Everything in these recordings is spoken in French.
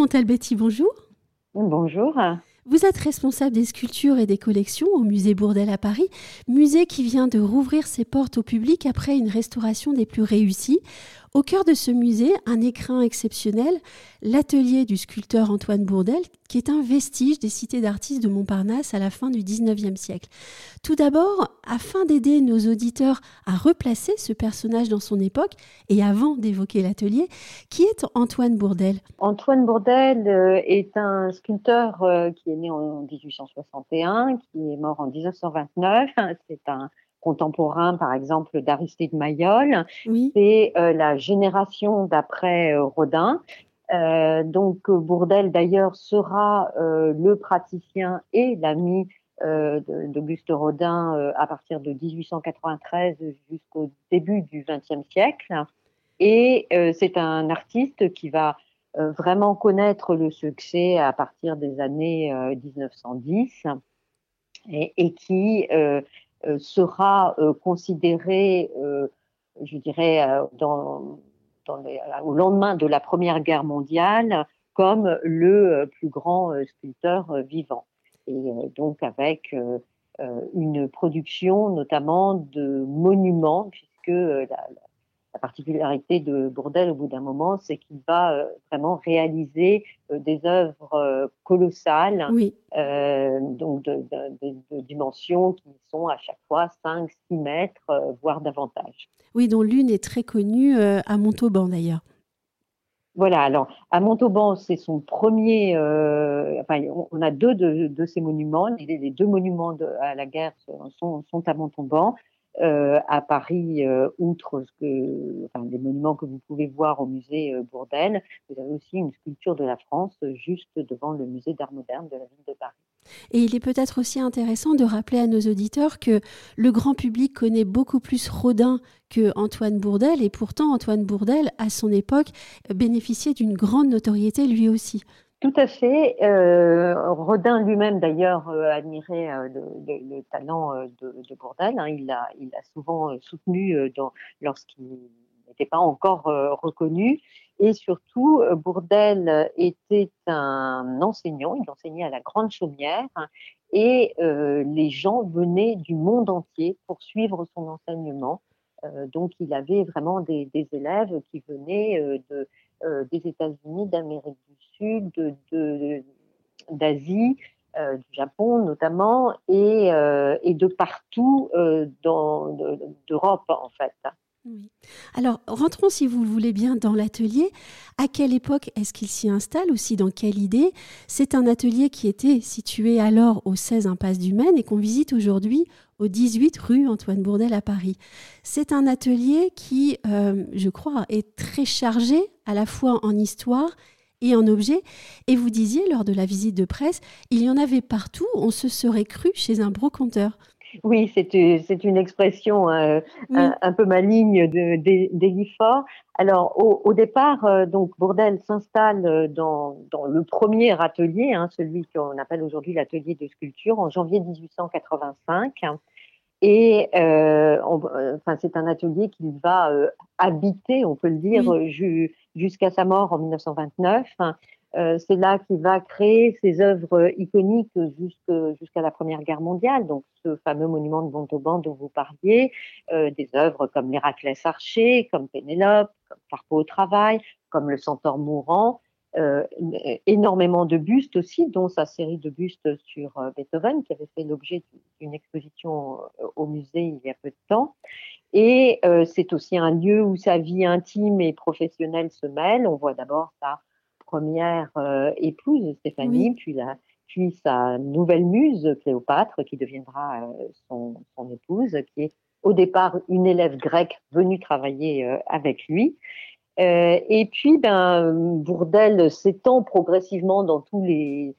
Montalbetti, bonjour. Bonjour. Vous êtes responsable des sculptures et des collections au musée Bourdelle à Paris, musée qui vient de rouvrir ses portes au public après une restauration des plus réussies. Au cœur de ce musée, un écrin exceptionnel, l'atelier du sculpteur Antoine Bourdelle, qui est un vestige des cités d'artistes de Montparnasse à la fin du XIXe siècle. Tout d'abord, afin d'aider nos auditeurs à replacer ce personnage dans son époque, et avant d'évoquer l'atelier, qui est Antoine Bourdelle Antoine Bourdelle euh, est un sculpteur euh, qui est né en 1861, qui est mort en 1929. C'est un contemporain, par exemple, d'Aristide Mayol. C'est euh, la génération d'après euh, Rodin. Euh, donc Bourdelle, d'ailleurs, sera le praticien et l'ami d'Auguste Rodin à partir de 1893 jusqu'au début du XXe siècle. Et c'est un artiste qui va vraiment connaître le succès à partir des années 1910 et, et qui sera euh, considéré, euh, je dirais, dans, au lendemain de la Première Guerre mondiale comme le plus grand sculpteur vivant. Et donc avec une production notamment de monuments, puisque la particularité de Bourdelle, au bout d'un moment, c'est qu'il va euh, vraiment réaliser euh, des œuvres euh, colossales, donc de, dimensions qui sont à chaque fois 5, 6 mètres, voire davantage. Oui, dont l'une est très connue à Montauban d'ailleurs. Voilà, alors à Montauban, c'est son premier. enfin, on a deux de, ces monuments. Les, deux monuments à la guerre sont, sont à Montauban. Euh, à Paris, euh, outre ce que, les monuments que vous pouvez voir au musée euh, Bourdelle, vous avez aussi une sculpture de la France juste devant le musée d'art moderne de la ville de Paris. Et il est peut-être aussi intéressant de rappeler à nos auditeurs que le grand public connaît beaucoup plus Rodin que Antoine Bourdelle, et pourtant Antoine Bourdelle, à son époque, bénéficiait d'une grande notoriété lui aussi. Tout à fait. Euh, Rodin lui-même, d'ailleurs, euh, admirait euh, le, talent euh, de, de. Hein. Il l'a il souvent soutenu lorsqu'il n'était pas encore reconnu. Et surtout, Bourdelle était un enseignant. Il enseignait à la Grande Chaumière. Hein, et les gens venaient du monde entier pour suivre son enseignement. donc, il avait vraiment des, des élèves qui venaient de euh, des États-Unis, d'Amérique du Sud, d'Asie, euh, du Japon notamment, et, euh, et de partout d'Europe en fait. Alors, rentrons, si vous le voulez bien, dans l'atelier. À quelle époque est-ce qu'il s'y installe Aussi, dans quelle idée? C'est un atelier qui était situé alors au 16 impasse du Maine et qu'on visite aujourd'hui au 18 rue Antoine Bourdelle à Paris. C'est un atelier qui, euh, je crois, est très chargé à la fois en histoire et en objets. Et vous disiez lors de la visite de presse, il y en avait partout, on se serait cru chez un brocanteur. Oui, c'est une expression euh, un, peu maligne d'Elifort. Alors, au, départ, euh, donc Bourdelle s'installe dans, le premier atelier, hein, celui qu'on appelle aujourd'hui l'atelier de sculpture, en janvier 1885. Et euh, euh, enfin, c'est un atelier qu'il va euh, habiter, on peut le dire, jusqu'à sa mort en 1929. C'est là qu'il va créer ses œuvres iconiques jusqu'à la Première Guerre mondiale, donc ce fameux monument de Montauban dont vous parliez, des œuvres comme l'Héraclès archer, comme Pénélope, comme Carpo au travail, comme le Centaure mourant, euh, énormément de bustes aussi, dont sa série de bustes sur euh, Beethoven, qui avait fait l'objet d'une exposition euh, au musée il y a peu de temps. Et c'est aussi un lieu où sa vie intime et professionnelle se mêlent. On voit d'abord sa première épouse, Stéphanie, puis, la, puis sa nouvelle muse, Cléopâtre, qui deviendra son, son, épouse, qui est au départ une élève grecque venue travailler avec lui. Euh, et puis, ben, Bourdelle s'étend progressivement dans tous les,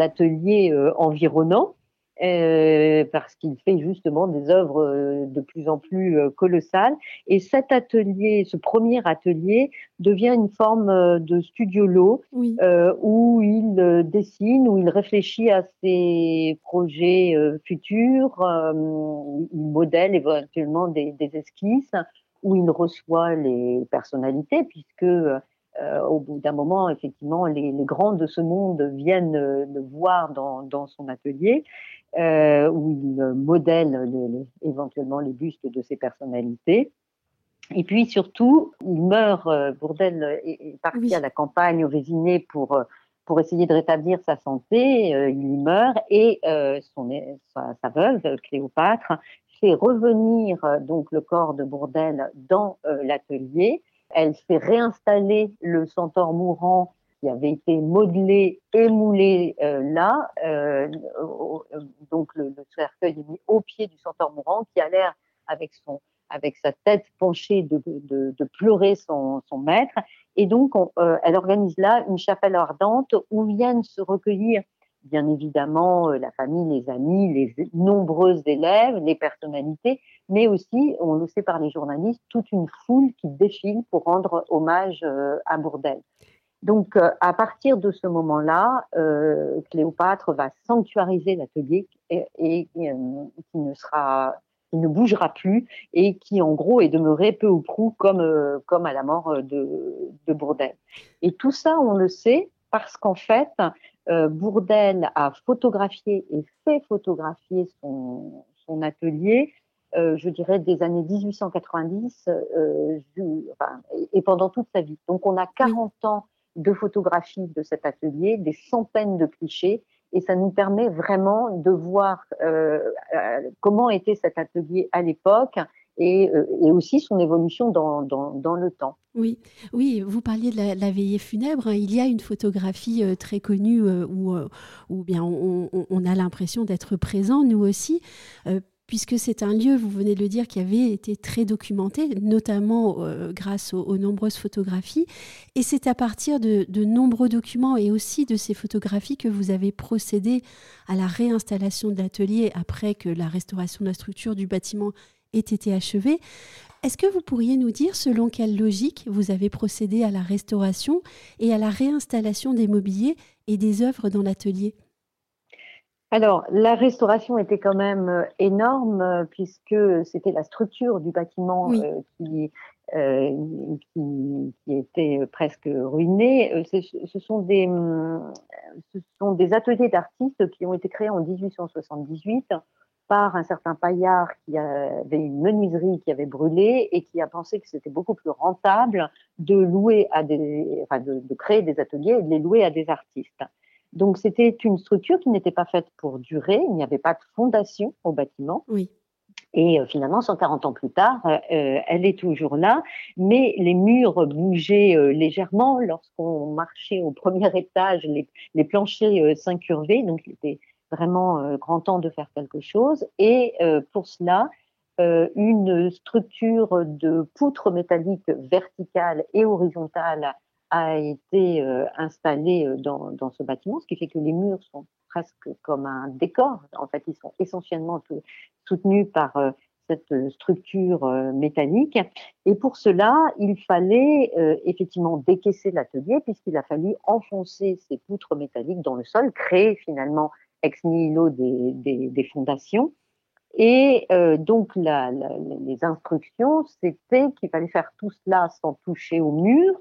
ateliers euh, environnants. Euh, parce qu'il fait justement des œuvres de plus en plus colossales. Et cet atelier, ce premier atelier, devient une forme de studiolo où il dessine, où il réfléchit à ses projets futurs, il modèle éventuellement des esquisses, où il reçoit les personnalités, puisque euh, au bout d'un moment, effectivement, les, grands de ce monde viennent le voir dans, dans son atelier, où il modèle éventuellement les bustes de ses personnalités. Et puis surtout, il meurt, Bourdel est, parti à la campagne au Vésiné pour pour essayer de rétablir sa santé, euh, il y meurt et euh, son, sa, veuve, Cléopâtre, fait revenir euh, donc le corps de Bourdelle dans l'atelier. Elle fait réinstaller le centaure mourant qui avait été modelé et moulé là. donc le, cercueil est mis au pied du centaure mourant qui a l'air avec son avec sa tête penchée de, de, de pleurer son, son maître et donc, euh, elle organise là une chapelle ardente où viennent se recueillir, bien évidemment, euh, la famille, les amis, les nombreux élèves, les personnalités, mais aussi, on le sait par les journalistes, toute une foule qui défile pour rendre hommage euh, à Bourdelle. Donc, à partir de ce moment-là, Cléopâtre va sanctuariser l'atelier et, qui ne sera qui ne bougera plus et qui en gros est demeuré peu ou prou comme, euh, comme à la mort euh, de, de Bourdelle. Et tout ça, on le sait parce qu'en fait, euh, Bourdelle a photographié et fait photographier son, son atelier, euh, je dirais, des années 1890 euh, enfin, et pendant toute sa vie. Donc on a 40 ans de photographie de cet atelier, des centaines de clichés, et ça nous permet vraiment de voir euh, comment était cet atelier à l'époque et, euh, et, aussi son évolution dans, dans, le temps. Oui, oui, vous parliez de la, veillée funèbre. Il y a une photographie très connue où, où bien on, a l'impression d'être présent, nous aussi puisque c'est un lieu, vous venez de le dire, qui avait été très documenté, notamment euh, grâce aux, nombreuses photographies. Et c'est à partir de, nombreux documents et aussi de ces photographies que vous avez procédé à la réinstallation de l'atelier après que la restauration de la structure du bâtiment ait été achevée. Est-ce que vous pourriez nous dire selon quelle logique vous avez procédé à la restauration et à la réinstallation des mobiliers et des œuvres dans l'atelier? Alors, la restauration était quand même euh, énorme euh, puisque c'était la structure du bâtiment euh, qui, qui, qui, était presque ruinée. Ce, sont des, hum, ce sont des ateliers d'artistes qui ont été créés en 1878 par un certain Paillard qui avait une menuiserie qui avait brûlé et qui a pensé que c'était beaucoup plus rentable de louer à des, enfin de, de créer des ateliers et de les louer à des artistes. Donc c'était une structure qui n'était pas faite pour durer, il n'y avait pas de fondation au bâtiment. Oui. Et euh, finalement, 140 ans plus tard, euh, euh, elle est toujours là, mais les murs bougeaient légèrement lorsqu'on marchait au premier étage, les, les planchers s'incurvaient, donc il était vraiment grand temps de faire quelque chose. Et pour cela, une structure de poutres métalliques verticales et horizontales a été euh, installé euh, dans, dans, ce bâtiment, ce qui fait que les murs sont presque comme un décor. En fait, ils sont essentiellement soutenus par euh, cette structure métallique. Et pour cela, il fallait effectivement décaisser l'atelier puisqu'il a fallu enfoncer ces poutres métalliques dans le sol, créer finalement ex nihilo des, des, des fondations. Et euh, donc, la, la, les instructions, c'était qu'il fallait faire tout cela sans toucher au mur.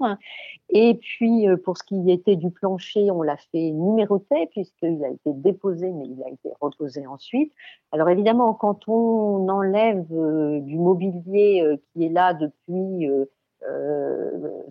Et puis, euh, pour ce qui était du plancher, on l'a fait numéroter puisqu'il a été déposé, mais il a été reposé ensuite. Alors, évidemment, quand on enlève euh, du mobilier euh, qui est là depuis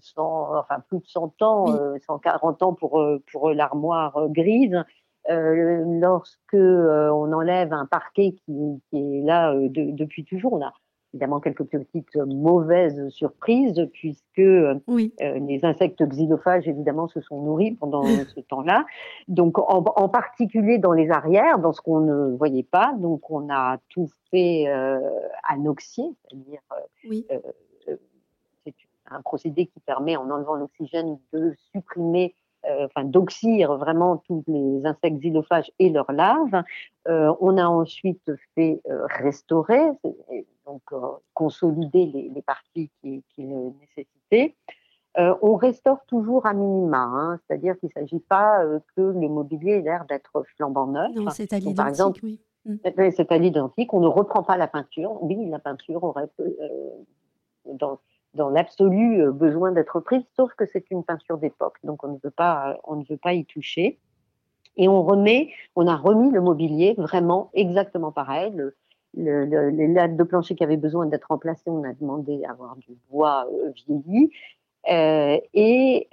100, enfin plus de 100 ans, 140 ans pour, pour l'armoire grise, euh, lorsque euh, on enlève un parquet qui, qui est là euh, depuis toujours, on a évidemment quelques petites mauvaises surprises puisque oui. les insectes xylophages évidemment se sont nourris pendant ce temps-là. Donc en, en, particulier dans les arrières, dans ce qu'on ne voyait pas. Donc on a tout fait anoxier, c'est-à-dire oui. c'est un procédé qui permet en enlevant l'oxygène de supprimer euh, enfin d'oxyre vraiment tous les insectes xylophages et leurs larves. Euh, on a ensuite fait euh, restaurer, donc consolider les, les parties qui, qui, le nécessitaient. on restaure toujours à minima, hein, c'est-à-dire qu'il ne s'agit pas que le mobilier ait l'air d'être flambant neuf. Non, c'est à l'identique, oui. Mm. C'est à l'identique, on ne reprend pas la peinture. Oui, la peinture aurait dans, dans l'absolu besoin d'être prise, sauf que c'est une peinture d'époque, donc on ne veut pas, on ne veut pas y toucher. Et on remet, on a remis le mobilier vraiment exactement pareil. Le, les lattes de plancher qui avaient besoin d'être remplacées, on a demandé à avoir du bois vieilli. et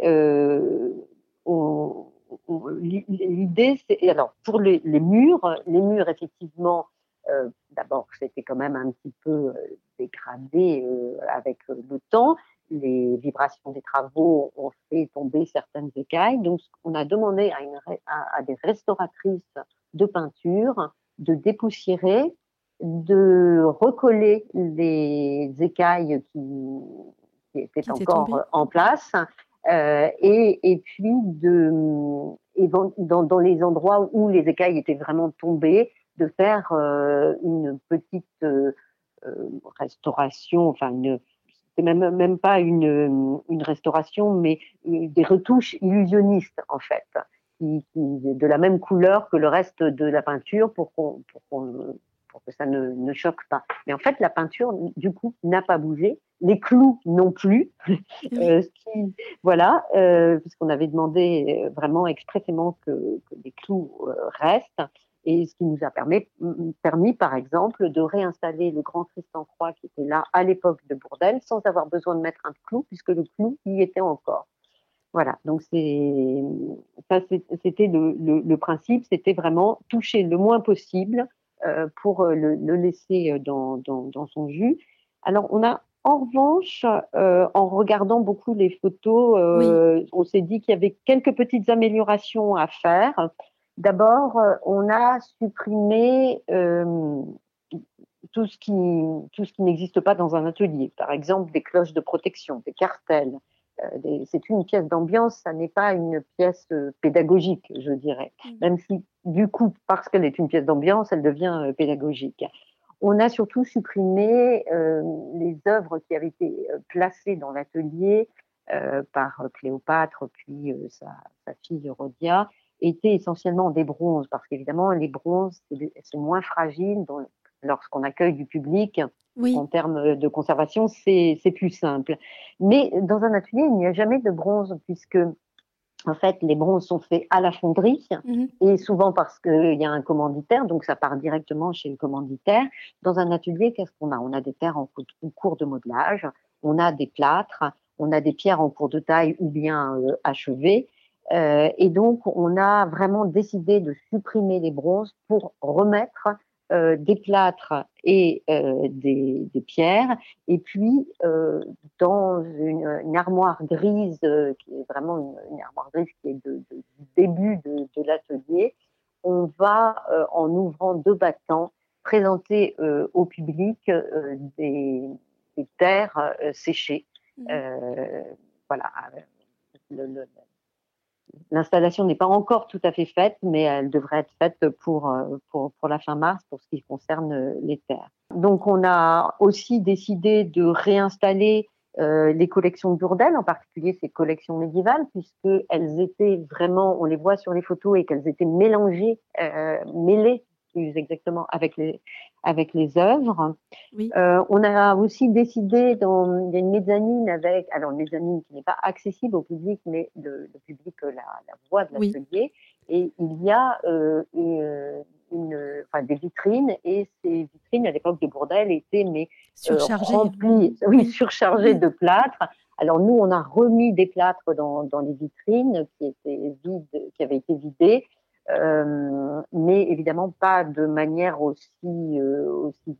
l'idée, c'est alors pour les, murs, les murs effectivement, euh, d'abord c'était quand même un petit peu euh, dégradé euh, avec le temps. Les vibrations des travaux ont fait tomber certaines écailles. Donc, on a demandé à, à, des restauratrices de peinture de dépoussiérer, de recoller les écailles qui, qui étaient encore en place euh, et, et, puis de, dans, dans, les endroits où les écailles étaient vraiment tombées, de faire euh, une petite euh, restauration, enfin une c'est même même pas une, une restauration, mais des retouches illusionnistes en fait, qui, qui, de la même couleur que le reste de la peinture pour qu'on pour qu'on pour que ça ne, ne, choque pas. Mais en fait, la peinture, du coup, n'a pas bougé. Les clous non plus. euh, qui, voilà, euh, puisqu'on avait demandé euh, vraiment expressément que, que les clous euh, restent. Et ce qui nous a permis, permis, par exemple, de réinstaller le grand Christ en croix qui était là à l'époque de Bourdelle, sans avoir besoin de mettre un clou, puisque le clou y était encore. Voilà, donc ça, c'était le, le, le, principe, c'était vraiment toucher le moins possible euh, pour euh, le, laisser euh, dans, dans, son jus. Alors, on a en revanche, en regardant beaucoup les photos, on s'est dit qu'il y avait quelques petites améliorations à faire. D'abord, on a supprimé tout ce qui, tout ce qui n'existe pas dans un atelier. Par exemple, des cloches de protection, des cartels, euh, c'est une pièce d'ambiance, ça n'est pas une pièce euh, pédagogique, je dirais. Mm. Même si, du coup, parce qu'elle est une pièce d'ambiance, elle devient euh, pédagogique. On a surtout supprimé les œuvres qui avaient été placées dans l'atelier par Cléopâtre, puis sa, fille Rodia, étaient essentiellement des bronzes, parce qu'évidemment, les bronzes, c'est moins fragile lorsqu'on accueille du public en termes de conservation, c'est plus simple. Mais dans un atelier, il n'y a jamais de bronze puisque en fait, les bronzes sont faits à la fonderie mhm. et souvent parce qu'il y a un commanditaire, donc ça part directement chez le commanditaire. Dans un atelier, qu'est-ce qu'on a? On a des terres en cours de modelage, on a des plâtres, on a des pierres en cours de taille ou bien euh, achevées. Euh, et donc, on a vraiment décidé de supprimer les bronzes pour remettre euh, des plâtres et euh, des, pierres, et puis euh, dans une, armoire grise, qui est vraiment une, armoire grise qui est de, du début de, l'atelier, on va, en ouvrant deux battants, présenter au public des, terres séchées. Mmh. voilà. Le, L'installation n'est pas encore tout à fait faite, mais elle devrait être faite pour, euh, pour, pour, la fin mars pour ce qui concerne euh, les terres. Donc on a aussi décidé de réinstaller euh, les collections de Bourdelle, en particulier ces collections médiévales, puisqu'elles étaient vraiment, on les voit sur les photos, et qu'elles étaient mélangées, euh, mêlées plus exactement avec les, avec les œuvres. Euh, on a aussi décidé, dans, il y a une mezzanine avec, alors une mezzanine qui n'est pas accessible au public, mais le, public la, la voit de l'atelier. Et il y a euh, une, enfin, des vitrines, et ces vitrines, à l'époque de Bourdelle, étaient mais, euh, remplies, oui, surchargées de plâtre. Alors nous, on a remis des plâtres dans, dans les vitrines qui étaient vides, qui avaient été vidées, euh, mais évidemment pas de manière aussi, euh, aussi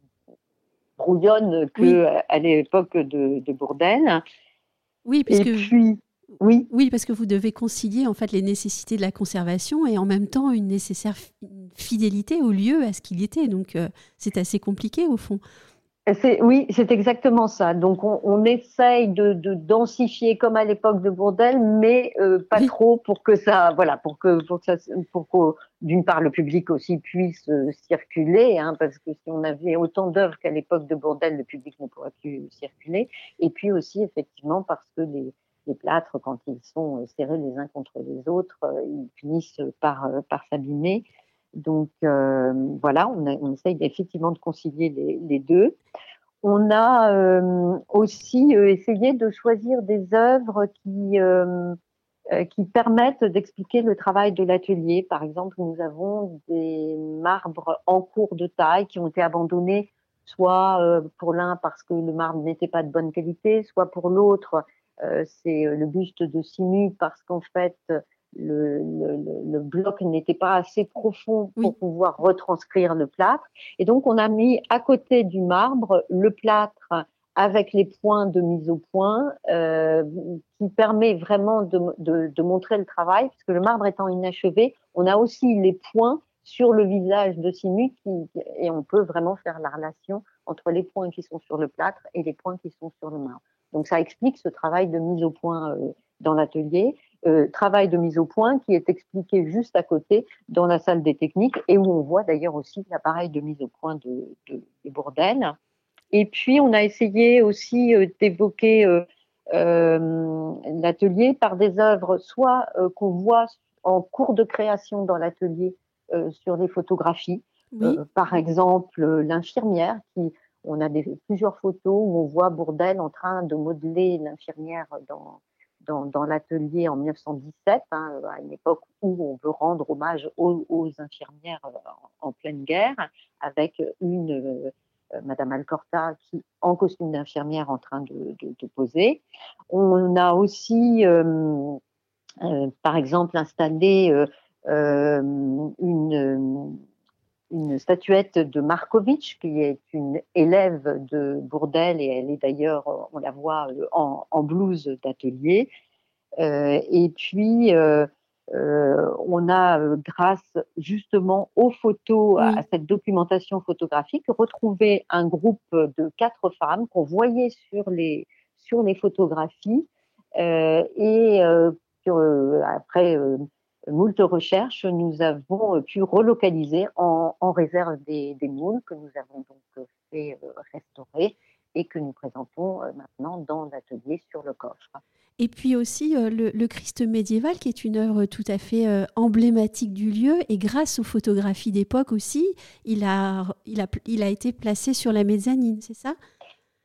brouillonne que à l'époque de, de, Bourdelle. Oui, parce que oui. Oui, parce que vous devez concilier en fait les nécessités de la conservation et en même temps une nécessaire fidélité au lieu, à ce qu'il était. Donc euh, c'est assez compliqué au fond. Oui, c'est exactement ça. Donc, on, on essaye de, de, densifier comme à l'époque de Bourdelle, mais euh, pas trop pour que ça, voilà, pour que, pour que que d'une part le public aussi puisse euh, circuler, hein, parce que si on avait autant d'œuvres qu'à l'époque de Bourdelle, le public ne pourrait plus circuler. Et puis aussi, effectivement, parce que les, les plâtres, quand ils sont euh, serrés les uns contre les autres, ils finissent par, par s'abîmer. Donc euh, voilà, on, essaye effectivement de concilier les, deux. on a aussi essayé de choisir des œuvres qui qui permettent d'expliquer le travail de l'atelier. Par exemple, nous avons des marbres en cours de taille qui ont été abandonnés soit euh, pour l'un parce que le marbre n'était pas de bonne qualité, soit pour l'autre, euh, c'est euh, le buste de Simu parce qu'en fait, le, le, le bloc n'était pas assez profond pour pouvoir retranscrire le plâtre. Et donc, on a mis à côté du marbre le plâtre avec les points de mise au point, euh, qui permet vraiment de, de, de, montrer le travail, puisque le marbre étant inachevé, on a aussi les points sur le visage de Simu et on peut vraiment faire la relation entre les points qui sont sur le plâtre et les points qui sont sur le marbre. Donc ça explique ce travail de mise au point euh, dans l'atelier, euh, travail de mise au point qui est expliqué juste à côté dans la salle des techniques et où on voit d'ailleurs aussi l'appareil de mise au point de, de, de Et puis on a essayé aussi euh, d'évoquer l'atelier par des œuvres soit qu'on voit en cours de création dans l'atelier euh, sur des photographies. Euh, par exemple, l'infirmière qui on a des, plusieurs photos où on voit Bourdelle en train de modeler l'infirmière dans, dans, l'atelier en 1917, hein, à une époque où on veut rendre hommage aux, infirmières euh, en, pleine guerre, avec une Madame Alcorta qui, en costume d'infirmière, en train de, poser. On a aussi, par exemple, installé euh, une, une statuette de Markovitch, qui est une élève de Bourdelle, et elle est d'ailleurs, on la voit euh, en, en blouse d'atelier. Euh, et puis, euh, euh, on a, grâce justement aux photos, à cette documentation photographique, retrouvé un groupe de quatre femmes qu'on voyait sur les, sur les photographies. et après moult recherches, nous avons pu relocaliser en, réserve des, moules que nous avons donc fait euh, restaurer et que nous présentons euh, maintenant dans l'atelier sur le coffre. Et puis aussi euh, le, Christ médiéval, qui est une œuvre tout à fait emblématique du lieu, et grâce aux photographies d'époque aussi, il a, il, a, il a été placé sur la mezzanine, c'est ça?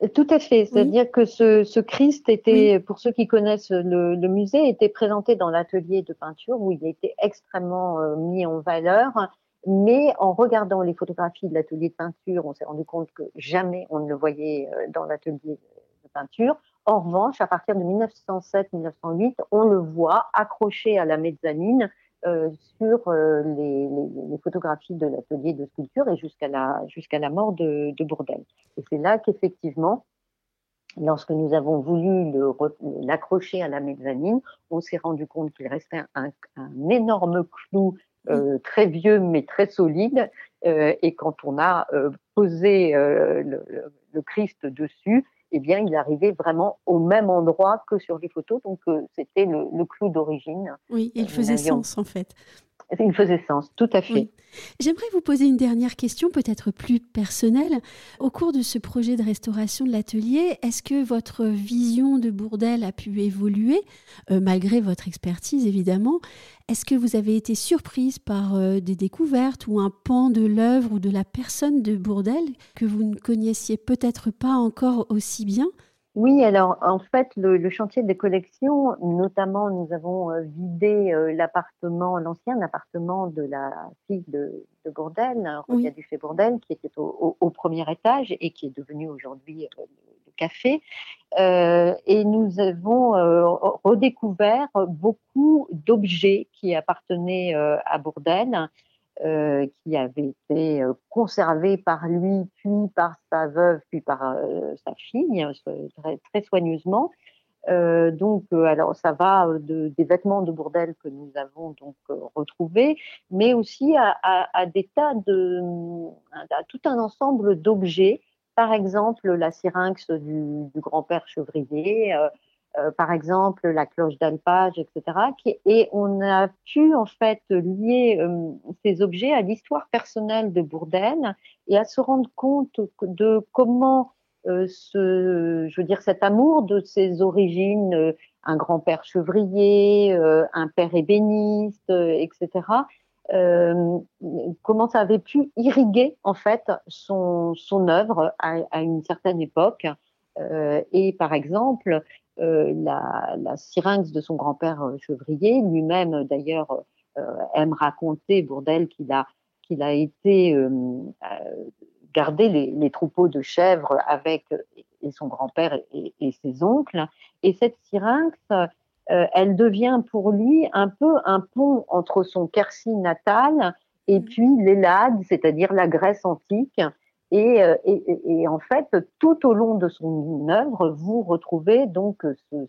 Tout à fait. C'est-à-dire que ce, ce, Christ était, pour ceux qui connaissent le, le musée, était présenté dans l'atelier de peinture où il était extrêmement euh, mis en valeur. Mais en regardant les photographies de l'atelier de peinture, on s'est rendu compte que jamais on ne le voyait euh, dans l'atelier de peinture. En revanche, à partir de 1907-1908, on le voit accroché à la mezzanine euh, sur euh, les, les, photographies de l'atelier de sculpture et jusqu'à la, jusqu'à la mort de, de Bourdelle. Et c'est là qu'effectivement, lorsque nous avons voulu l'accrocher à la mezzanine, on s'est rendu compte qu'il restait un, un, énorme clou euh, très vieux mais très solide. Et quand on a posé le, Christ dessus, eh bien, il arrivait vraiment au même endroit que sur les photos. Donc, euh, c'était le, le, clou d'origine. Oui, il faisait sens en fait. Il faisait sens, tout à fait. J'aimerais vous poser une dernière question, peut-être plus personnelle. Au cours de ce projet de restauration de l'atelier, est-ce que votre vision de Bourdelle a pu évoluer, euh, malgré votre expertise évidemment? Est-ce que vous avez été surprise par euh, des découvertes ou un pan de l'œuvre ou de la personne de Bourdelle que vous ne connaissiez peut-être pas encore aussi bien? Oui, alors en fait, le, chantier des collections, notamment, nous avons euh, vidé euh, l'appartement, l'ancien appartement de la fille de, de Bourdelle, Rodia Dufay Bourdelle, qui était au, premier étage et qui est devenu aujourd'hui euh, le café. et nous avons redécouvert beaucoup d'objets qui appartenaient à Bourdelle euh, qui avait été euh, conservé par lui, puis par sa veuve, puis par euh, sa fille, hein, très, très soigneusement. Donc, alors ça va de, des vêtements de Bourdelle que nous avons donc retrouvés, mais aussi à, des tas de, tout un ensemble d'objets. Par exemple, la syrinx du, du grand-père Chevrier, euh, par exemple la cloche d'alpage, etc. et on a pu en fait lier euh, ces objets à l'histoire personnelle de Bourdelle et à se rendre compte de comment euh, ce, je veux dire, cet amour de ses origines, un grand-père chevrier, un père ébéniste, etc., comment ça avait pu irriguer en fait son œuvre à, une certaine époque. et par exemple, la, la, syrinx de son grand-père Chevrier, lui-même d'ailleurs aime raconter, Bourdelle, qu'il a, qu'il a été garder les, troupeaux de chèvres avec et son grand-père et, ses oncles. Et cette syrinx, euh, elle devient pour lui un peu un pont entre son Quercy natal et mmh. puis l'Élade, c'est-à-dire la Grèce antique. Euh, et, en fait, tout au long de son œuvre, vous retrouvez donc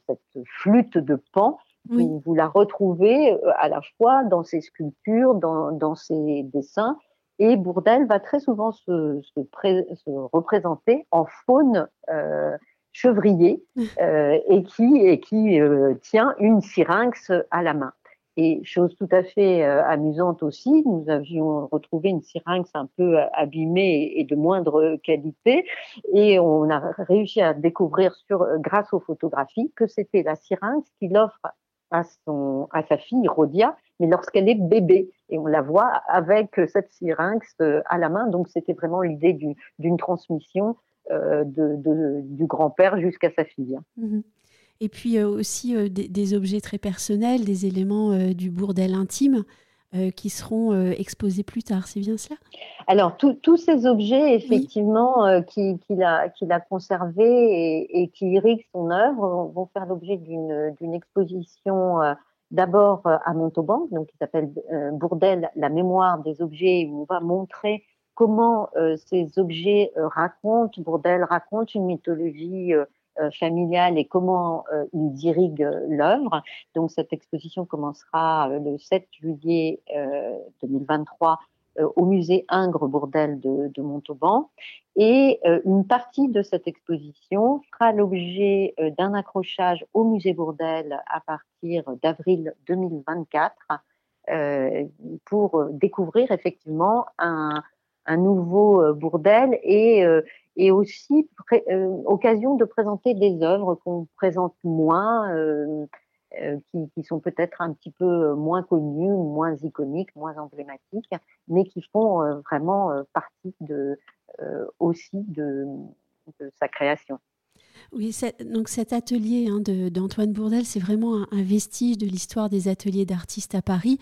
cette flûte de Pan. Vous, la retrouvez euh, à la fois dans ses sculptures, dans, dans ses dessins, et Bourdelle va très souvent se, représenter en faune euh, chevrier euh, et qui, qui euh, tient une syrinx à la main. Et chose tout à fait amusante aussi, nous avions retrouvé une syrinx un peu abîmée et de moindre qualité, et on a réussi à découvrir sur, grâce aux photographies que c'était la syrinx qu'il offre à, son, à sa fille Rodia, mais lorsqu'elle est bébé. Et on la voit avec cette syrinx euh, à la main. Donc c'était vraiment l'idée d'une transmission euh, du grand-père jusqu'à sa fille. Mhm. Et puis euh, aussi des, objets très personnels, des éléments du bourdel intime. qui seront exposés plus tard, c'est bien cela? Alors, tous ces objets, effectivement, qu'il a, qu'il a conservés et, qui irriguent son œuvre, vont faire l'objet d'une exposition d'abord euh, à Montauban, donc qui s'appelle euh, Bourdelle, la mémoire des objets, où on va montrer comment euh, ces objets racontent, Bourdelle raconte une mythologie familiale et comment il dirige l'œuvre. Donc cette exposition commencera le 7 juillet 2023 euh, au musée Ingres Bourdelle de, Montauban. Et euh, une partie de cette exposition fera l'objet euh, d'un accrochage au musée Bourdelle à partir d'avril 2024 pour découvrir effectivement un, nouveau Bourdelle et, et aussi occasion de présenter des œuvres qu'on présente moins euh, qui, sont peut-être un petit peu moins connus, moins iconiques, moins emblématiques, mais qui font euh, vraiment euh, partie de, aussi de sa création. Oui, donc cet atelier hein, d'Antoine Bourdel, c'est vraiment un, vestige de l'histoire des ateliers d'artistes à Paris.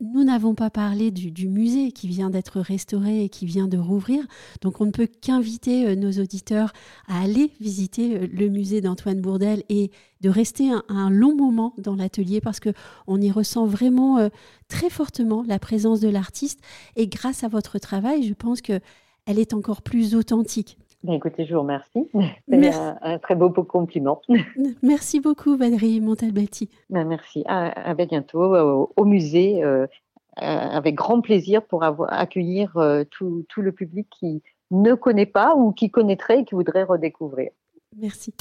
Nous n'avons pas parlé du, musée qui vient d'être restauré et qui vient de rouvrir. Donc on ne peut qu'inviter euh, nos auditeurs à aller visiter euh, le musée d'Antoine Bourdel et de rester un, long moment dans l'atelier parce qu'on y ressent vraiment euh, très fortement la présence de l'artiste. Et grâce à votre travail, je pense qu'elle est encore plus authentique. Ben, écoutez, je vous remercie. C'est un, très beau, compliment. Merci beaucoup, Valérie Montalbati. Ben, merci. À, bientôt euh, au, musée, euh, euh, avec grand plaisir pour avoir, accueillir tout, tout, le public qui ne connaît pas ou qui connaîtrait et qui voudrait redécouvrir. Merci.